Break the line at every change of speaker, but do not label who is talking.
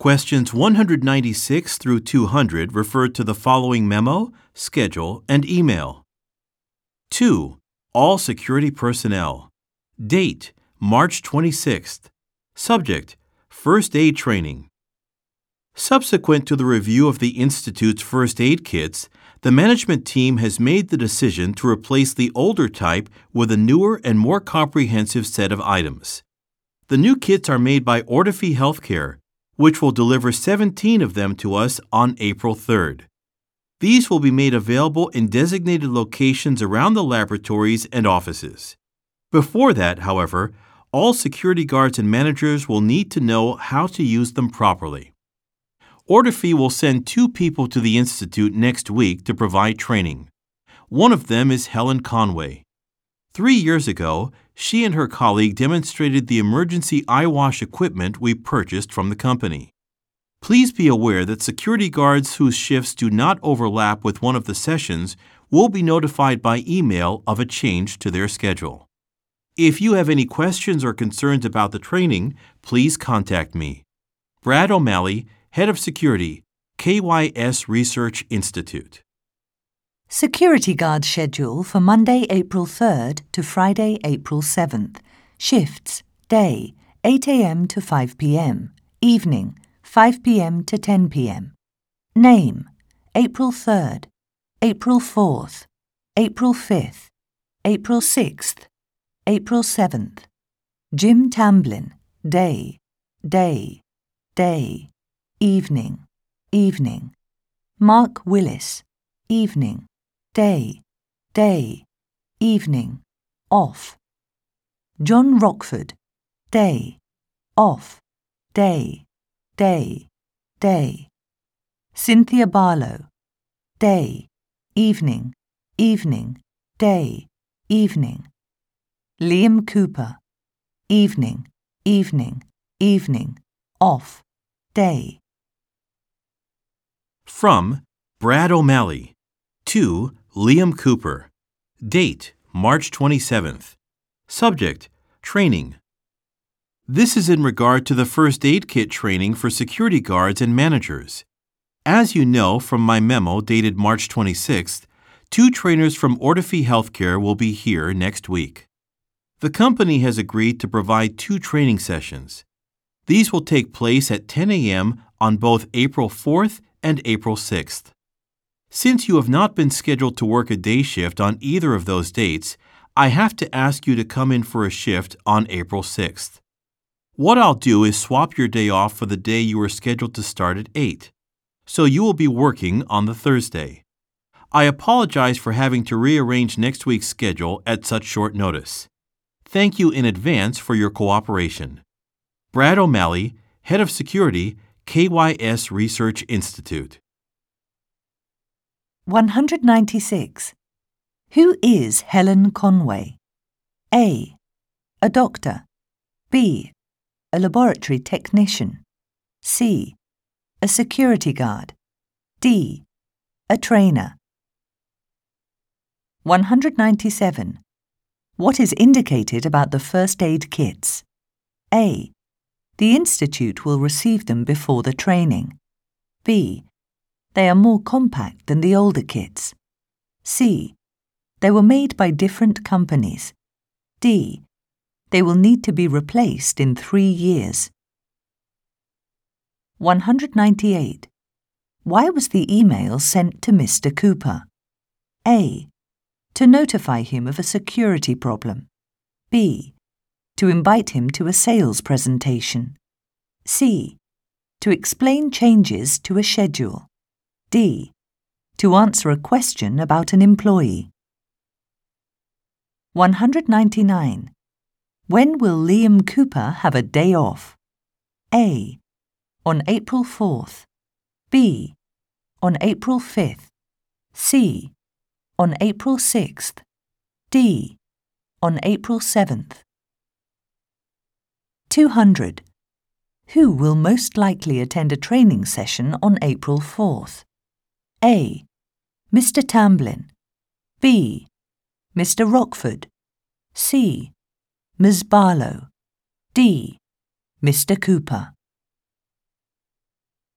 Questions 196 through 200 refer to the following memo, schedule, and email. 2. All security personnel. Date March 26th. Subject First aid training. Subsequent to the review of the Institute's first aid kits, the management team has made the decision to replace the older type with a newer and more comprehensive set of items. The new kits are made by Ortofy Healthcare, which will deliver 17 of them to us on April 3rd. These will be made available in designated locations around the laboratories and offices. Before that, however, all security guards and managers will need to know how to use them properly. Ortofy will send two people to the Institute next week to provide training. One of them is Helen Conway. Three years ago, she and her colleague demonstrated the emergency eyewash equipment we purchased from the company. Please be aware that security guards whose shifts do not overlap with one of the sessions will be notified by email of a change to their schedule. If you have any questions or concerns about the training, please contact me. Brad O'Malley, Head of Security, KYS Research Institute.
Security Guard schedule for Monday, April 3rd to Friday, April 7th. Shifts Day 8 a.m. to 5 p.m. Evening 5 p.m. to 10 p.m. Name April 3rd, April 4th, April 5th, April 6th, April 7th. Jim Tamblin Day, Day, Day. Evening, Evening. Mark Willis Evening day, day, evening, off. John Rockford, day, off, day, day, day. Cynthia Barlow, day, evening, evening, day, evening. Liam Cooper, evening, evening, evening, off, day.
From Brad O'Malley. 2. Liam Cooper. Date March 27th. Subject Training. This is in regard to the first aid kit training for security guards and managers. As you know from my memo dated March 26th, two trainers from Ortofy Healthcare will be here next week. The company has agreed to provide two training sessions. These will take place at 10 a.m. on both April 4th and April 6th. Since you have not been scheduled to work a day shift on either of those dates, I have to ask you to come in for a shift on April 6th. What I'll do is swap your day off for the day you were scheduled to start at 8, so you will be working on the Thursday. I apologize for having to rearrange next week's schedule at such short notice. Thank you in advance for your cooperation. Brad O'Malley, Head of Security, KYS Research Institute.
196. Who is Helen Conway? A. A doctor. B. A laboratory technician. C. A security guard. D. A trainer. 197. What is indicated about the first aid kits? A. The Institute will receive them before the training. B. They are more compact than the older kits. C. They were made by different companies. D. They will need to be replaced in three years. 198. Why was the email sent to Mr. Cooper? A. To notify him of a security problem. B. To invite him to a sales presentation. C. To explain changes to a schedule. D. To answer a question about an employee. 199. When will Liam Cooper have a day off? A. On April 4th. B. On April 5th. C. On April 6th. D. On April 7th. 200. Who will most likely attend a training session on April 4th? A. Mr. Tamblin. B. Mr. Rockford. C. Ms. Barlow. D. Mr. Cooper.